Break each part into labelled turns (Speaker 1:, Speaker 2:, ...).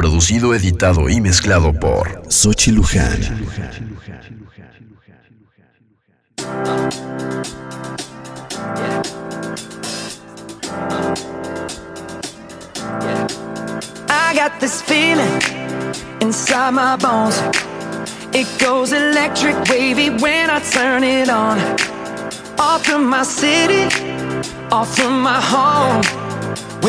Speaker 1: Producido, editado y mezclado por Sochi Luján.
Speaker 2: I got this feeling inside my bones. It goes electric wavy when I turn it on. Off from my city, off from my home.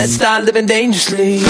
Speaker 2: Let's start living dangerously.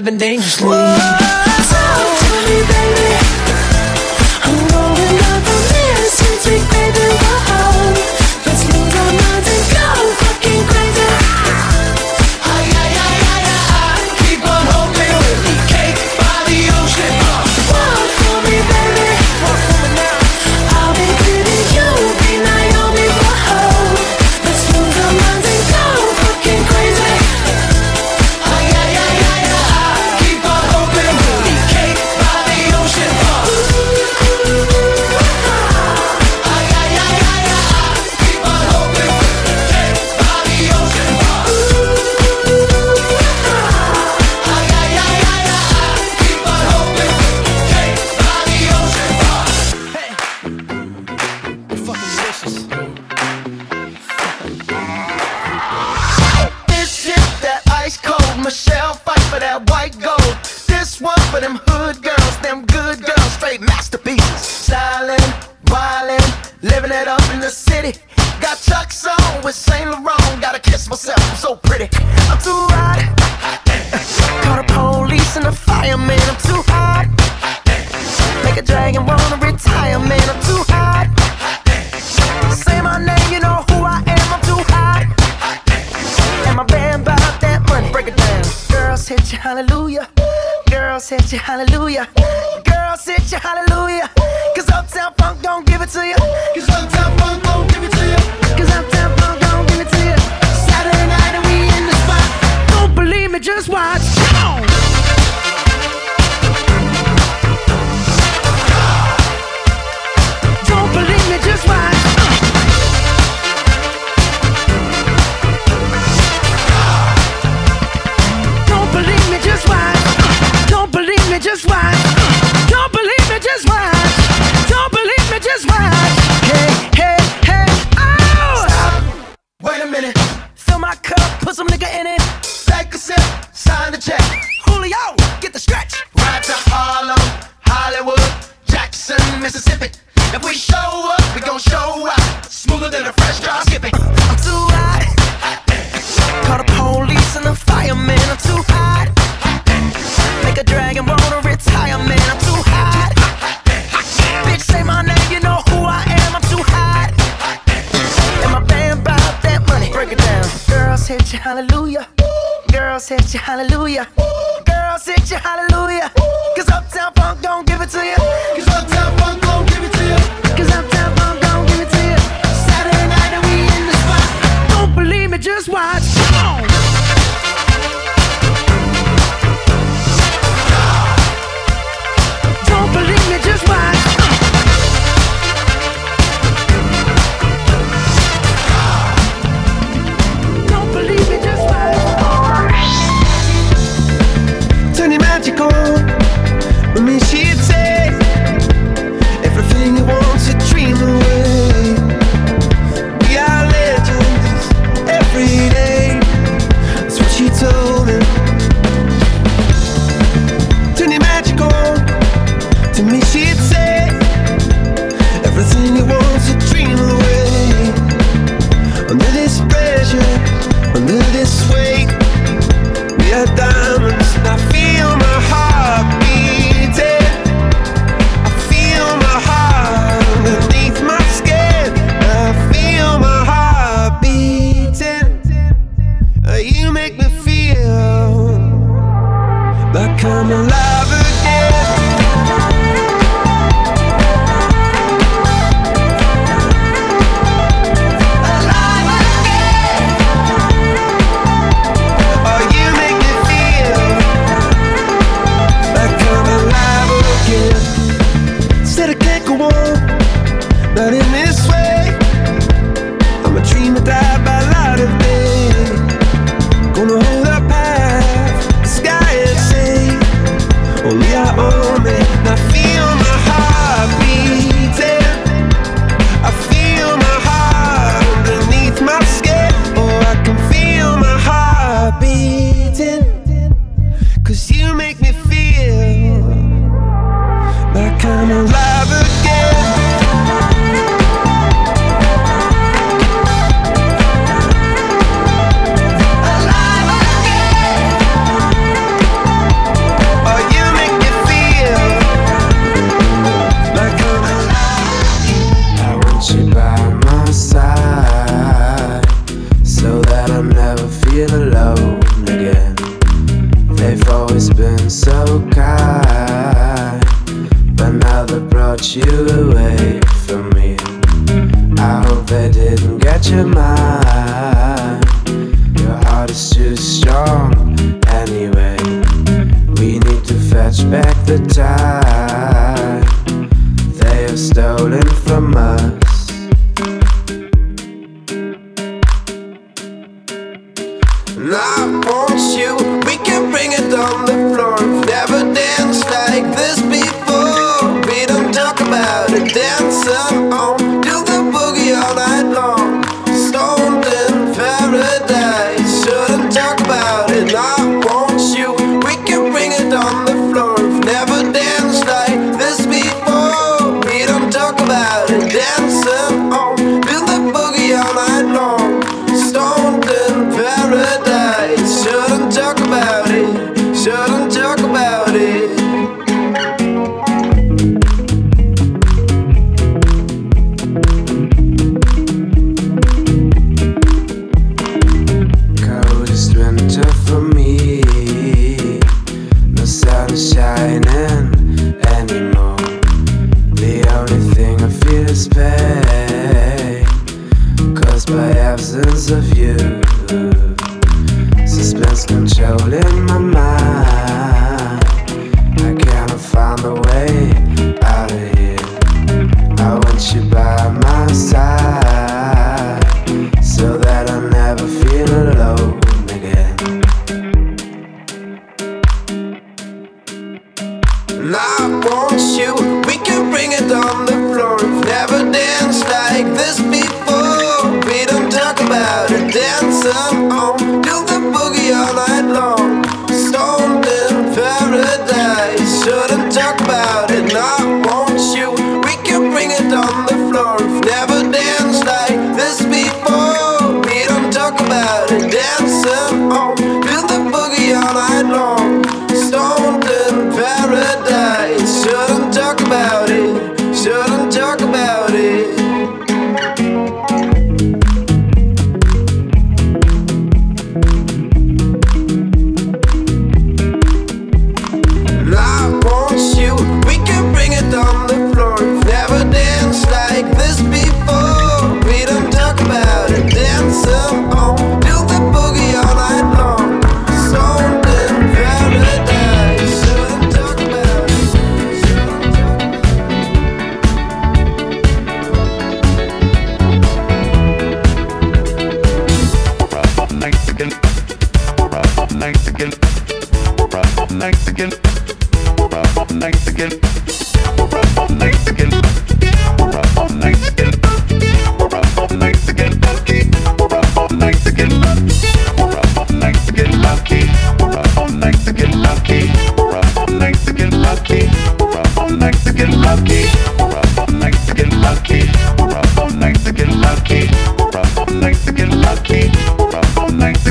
Speaker 2: living dangerously
Speaker 3: ready.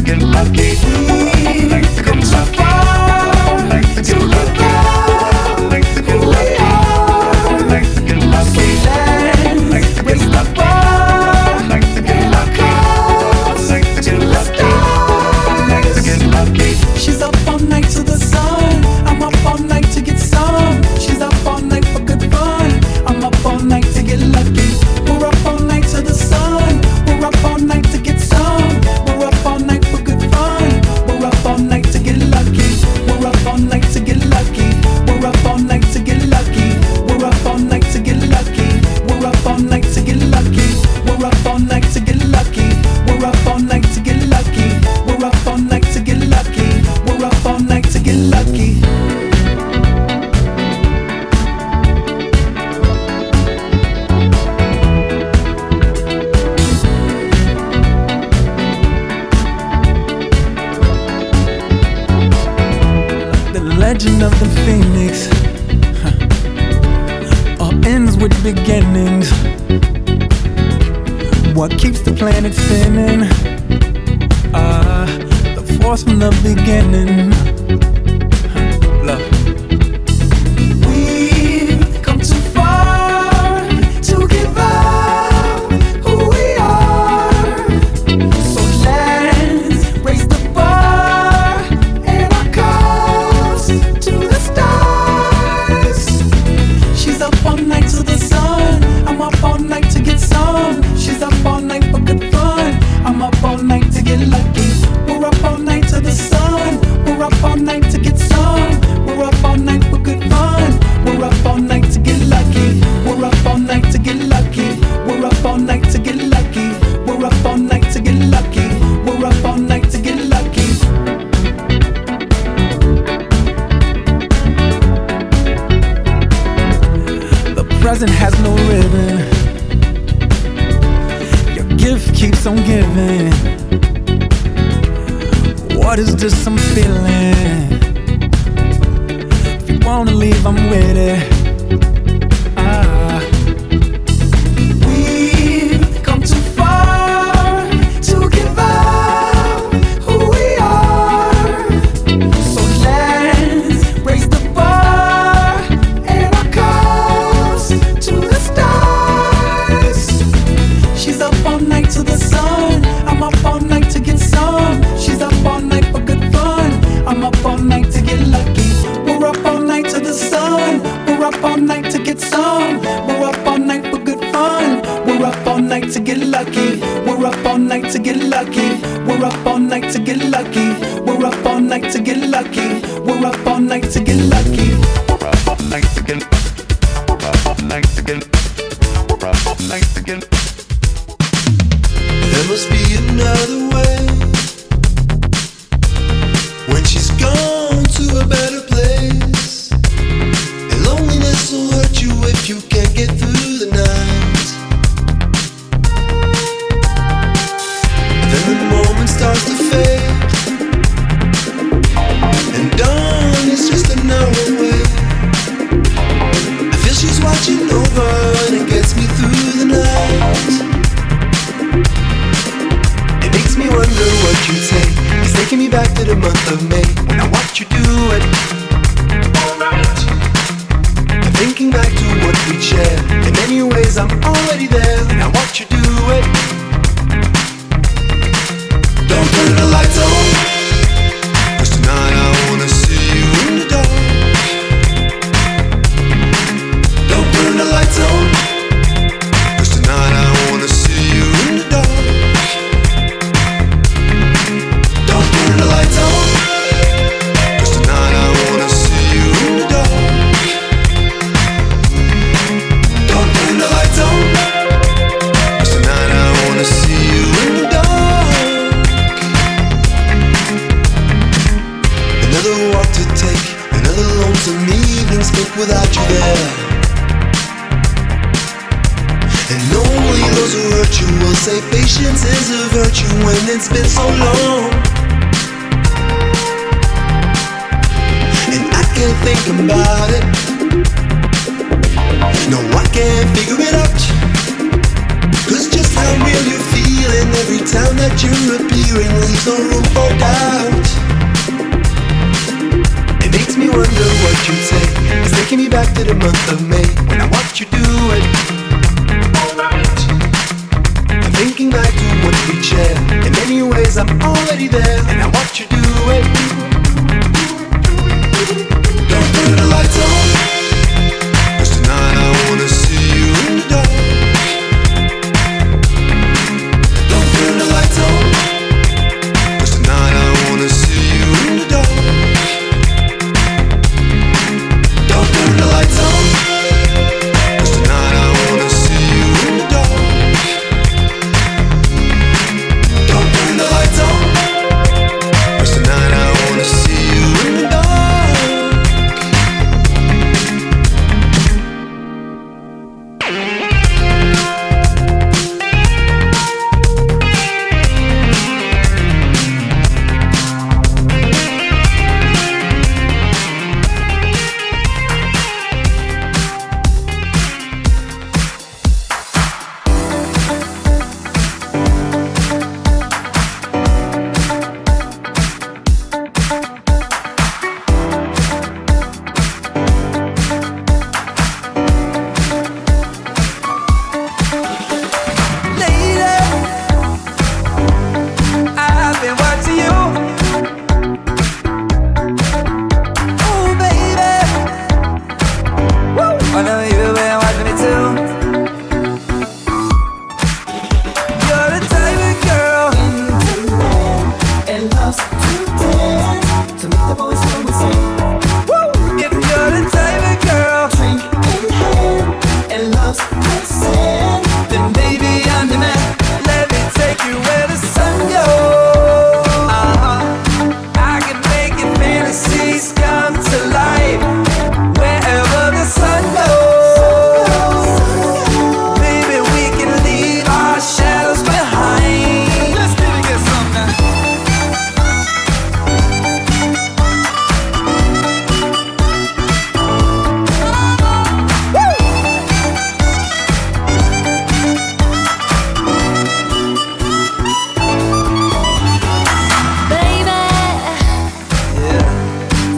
Speaker 3: chicken pocket.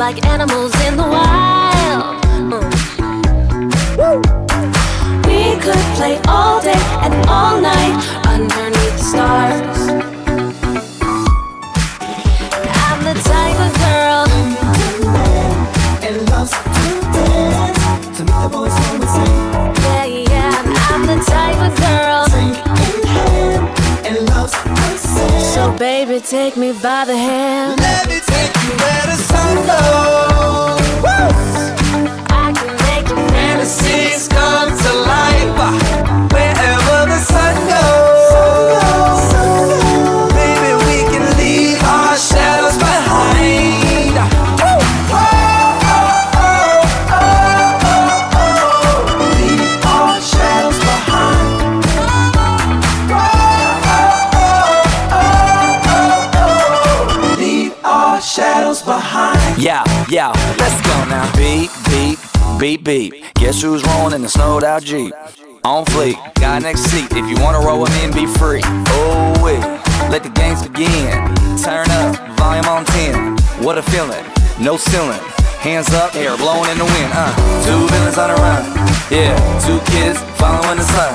Speaker 3: like
Speaker 4: animals in the wild. Mm. We could play all day and all night underneath the stars. I'm the type of girl
Speaker 5: and loves to dance. To the boys say,
Speaker 4: Yeah, yeah. I'm the type of girl
Speaker 5: and loves to.
Speaker 4: So baby, take me by the hand.
Speaker 2: Fantasies come to life
Speaker 6: beep, beep. Guess who's rolling in the snowed out Jeep? On fleek, guy next seat. If you wanna roll with me and be free. Oh, wait, let the games begin. Turn up, volume on 10. What a feeling, no ceiling. Hands up, hair blowing in the wind. Uh, two villains on the run. Yeah, two kids following the sun.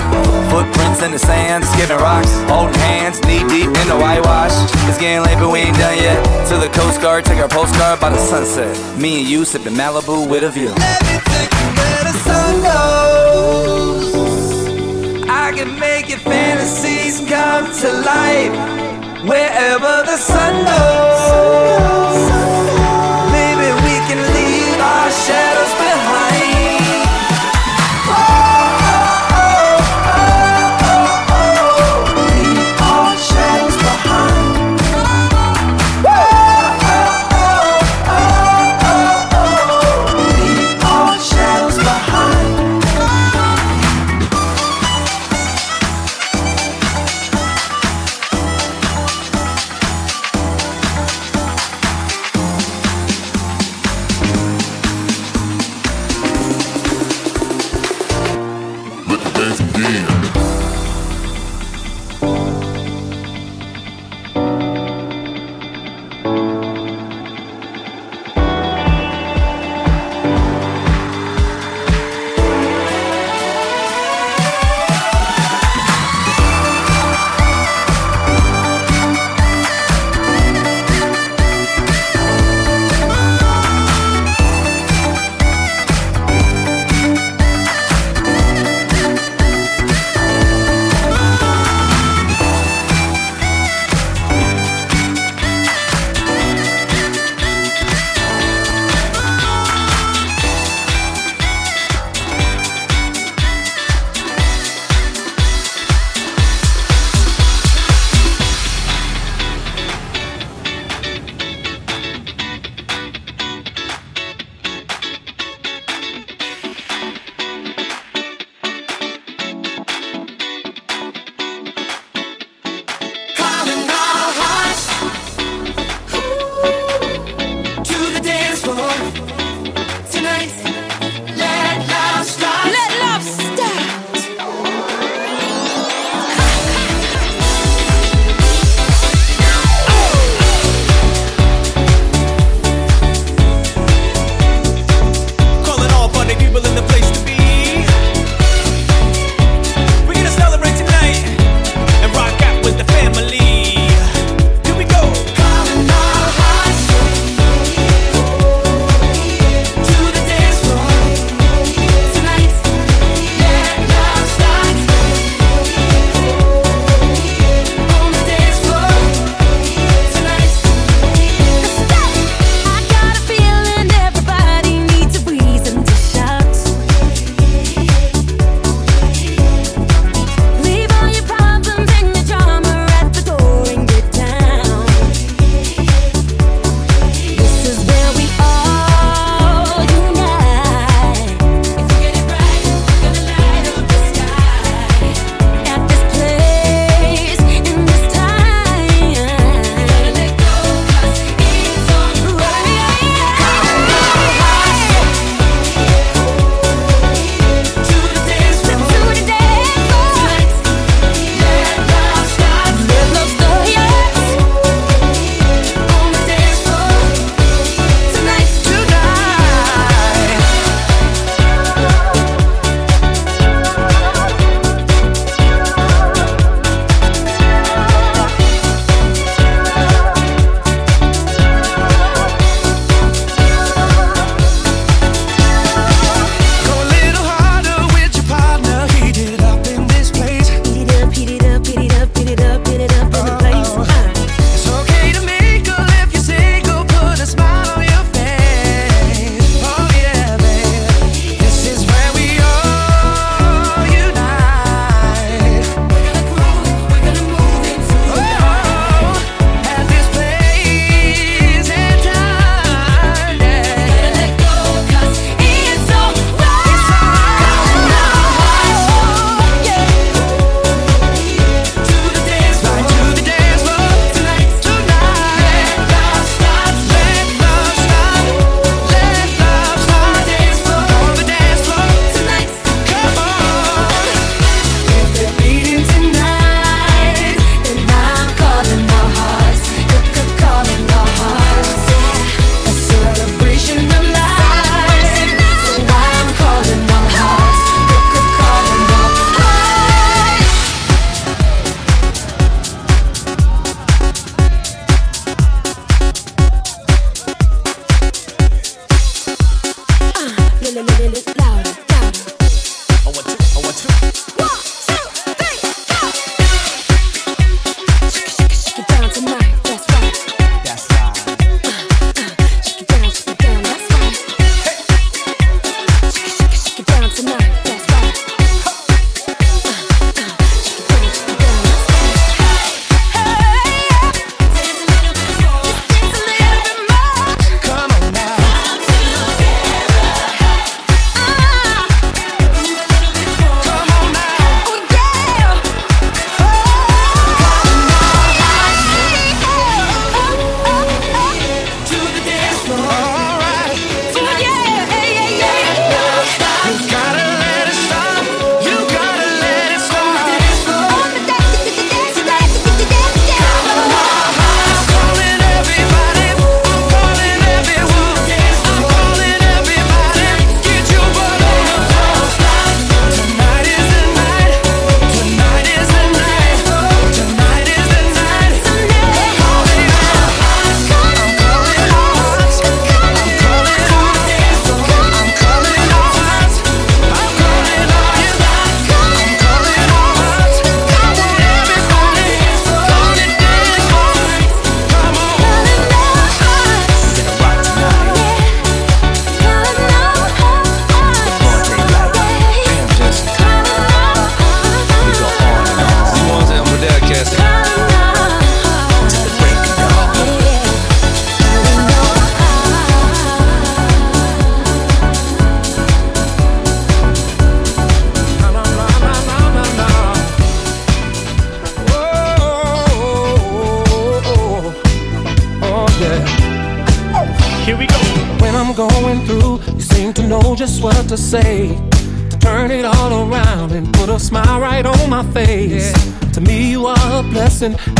Speaker 6: Footprints in the sand, skipping rocks, holding hands, knee deep in the whitewash. It's getting late, but we ain't done yet. To the Coast Guard, take our postcard by the sunset. Me and you sipping Malibu with a view.
Speaker 2: Where the sun goes. I can make your fantasies come to life wherever the sun goes.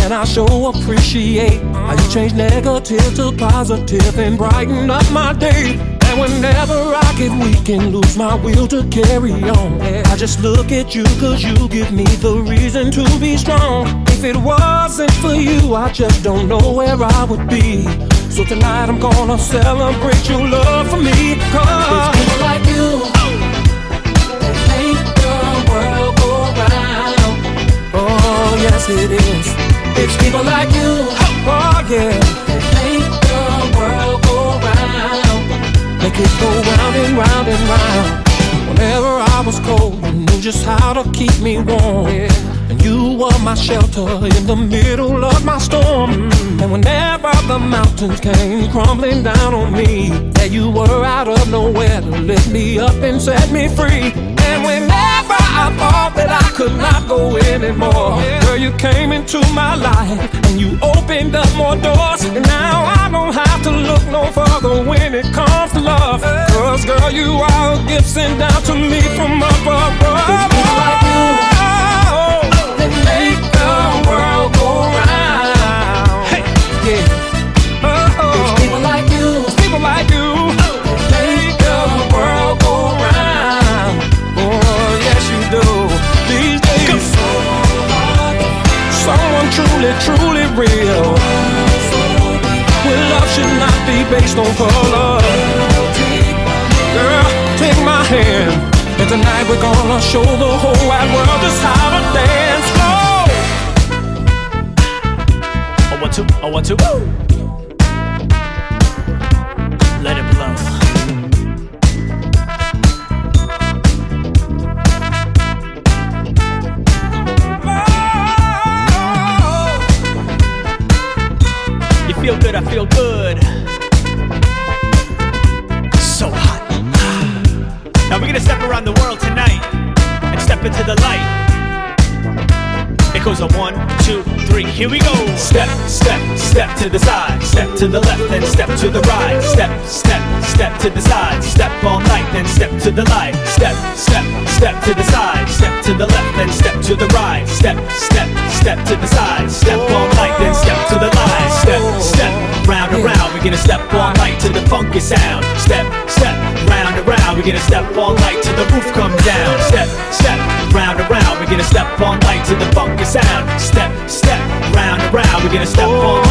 Speaker 7: And I sure appreciate how you change negative to positive and brighten up my day. And whenever I get weak and lose my will to carry on, I just look at you cause you give me the reason to be strong. If it wasn't for you, I just don't know where I would be. So tonight I'm gonna celebrate your love for me. Cause it's people like you that make the world go round. Oh, yes, it is. It's people like you, oh, yeah, that make the world go round. Make it go round and round and round. Whenever I was cold, you knew just how to keep me warm. And you were my shelter in the middle of my storm. And whenever the mountains came crumbling down on me, there you were out of nowhere to lift me up and set me free. And whenever I thought that I could not go anymore, girl, you came into my life and you opened up more doors. And now I don't have to look no further when it comes to love. Cause, girl, you are a gift sent down to me from above. It's people like you that make the world go round. Real. Where love should not be based on color. Girl, take my hand. And tonight we're gonna show the whole wide world just how to dance slow.
Speaker 8: Oh, one, two, oh, one, two. Let here we go. Step, step, step to the side, step to the left, then step to the right. Step, step, step to the side, step all night, then step to the light. Step, step, step to the side, step to the left, then step to the right. Step, step, step to the side, step all night, then step to the light. Step, step, round and round, we're gonna step all night to the funky sound. Step, step, round and round, we're gonna step all night till the roof comes down. Step, step, round and round, we're gonna step all night to the funky sound. Step, we're gonna step all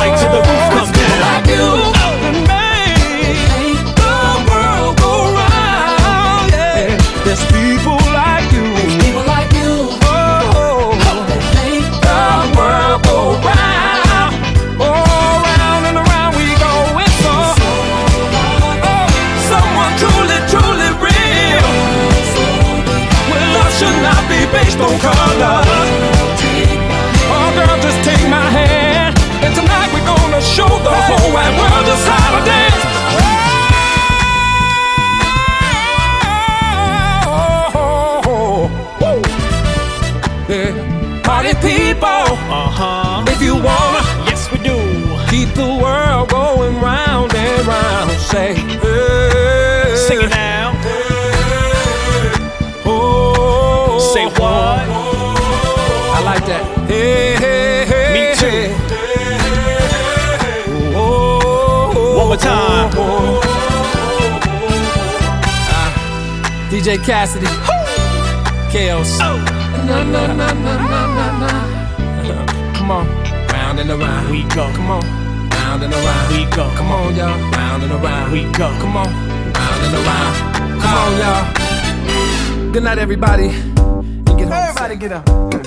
Speaker 7: DJ Cassidy. Chaos.
Speaker 8: Oh.
Speaker 7: Na, na, na, na, na, na, na. Come on. Round and around.
Speaker 8: We go.
Speaker 7: Come on. Round and around.
Speaker 8: We go.
Speaker 7: Come on, y'all. Round and around.
Speaker 8: We go.
Speaker 7: Come on. Round and around. Come on, y'all. Good night, everybody. And get home Everybody get up.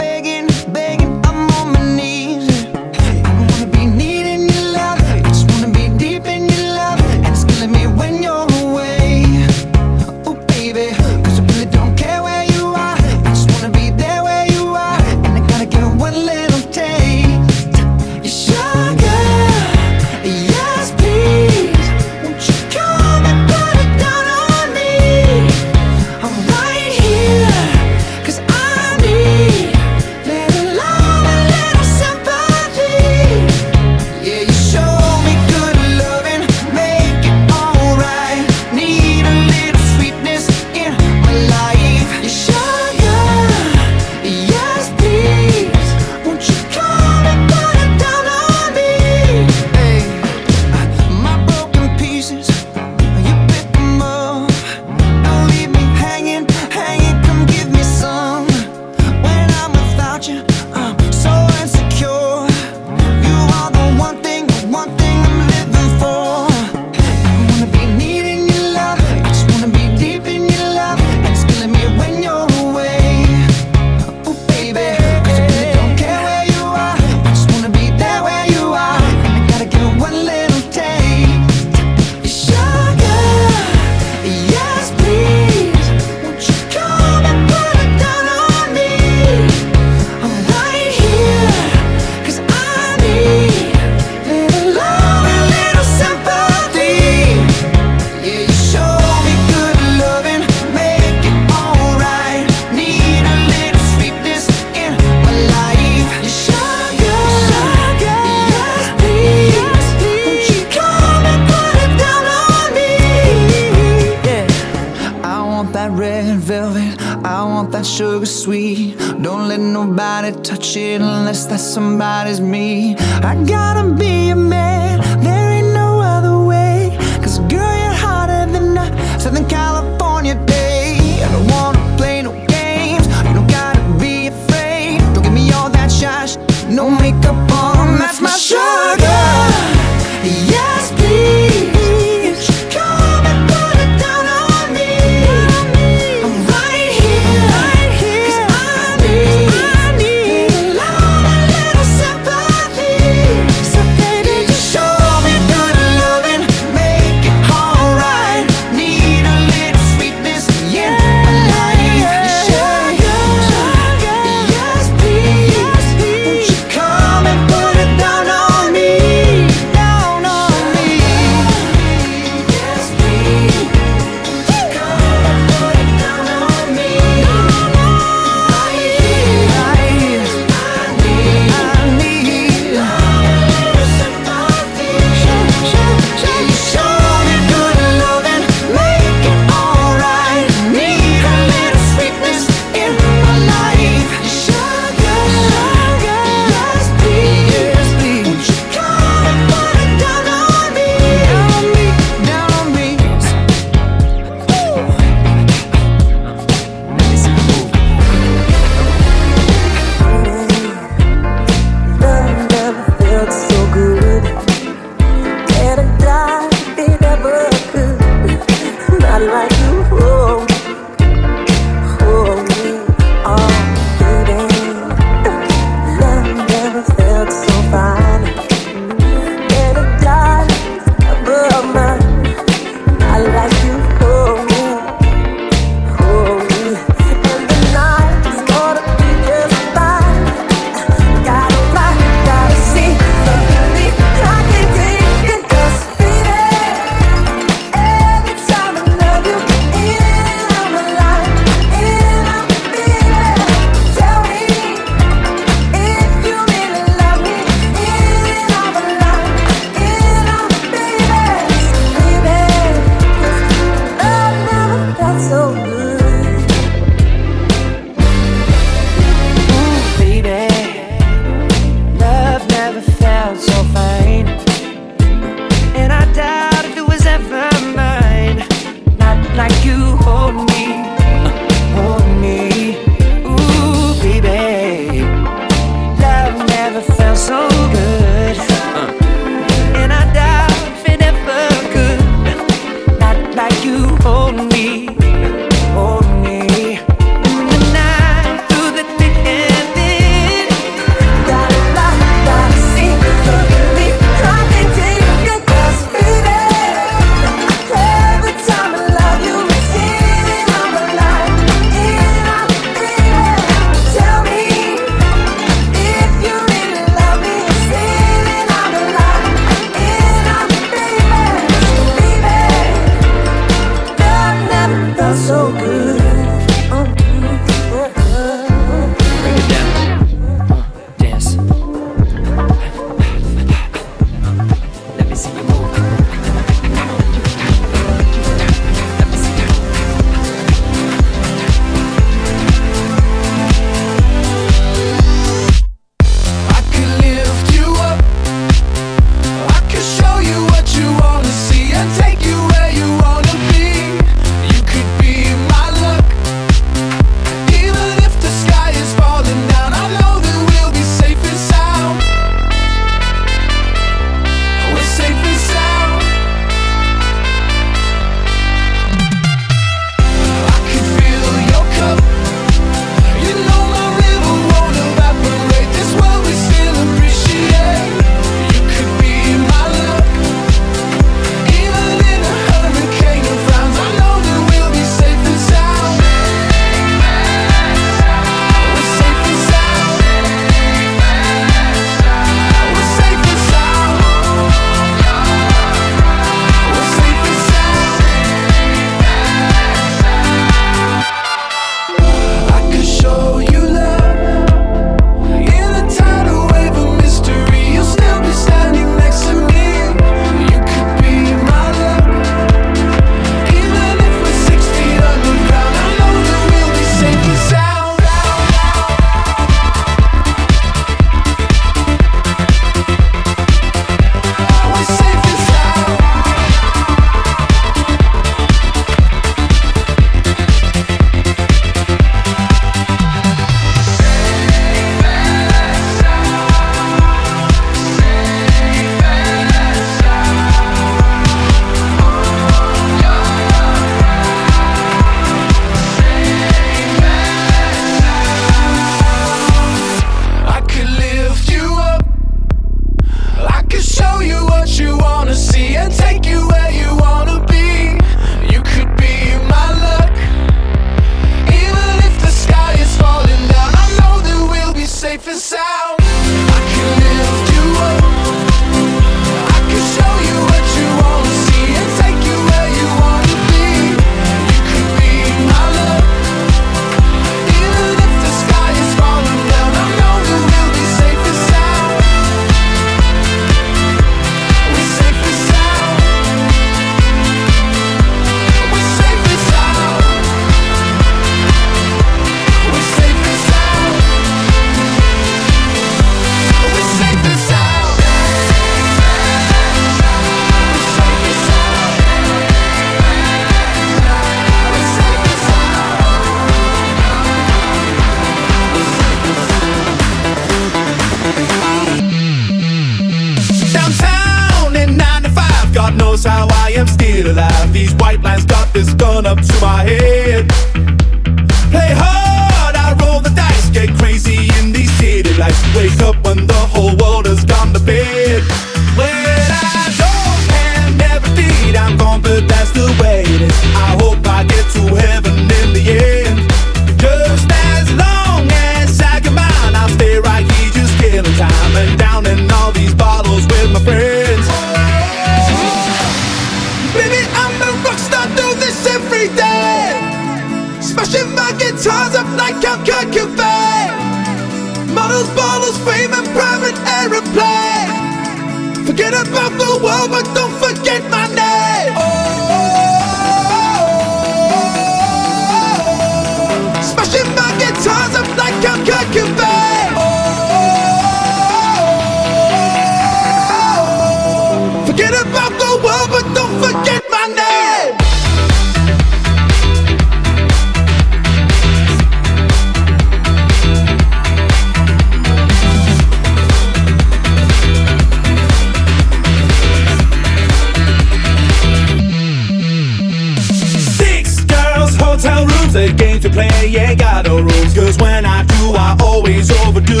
Speaker 5: the
Speaker 3: rules, cause when I do, I always overdo.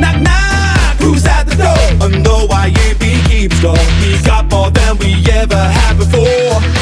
Speaker 3: Knock, knock, who's at the door? And though I ain't be keeps dog, we got more than we ever had before.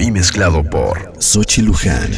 Speaker 7: y mezclado por Sochi Luján.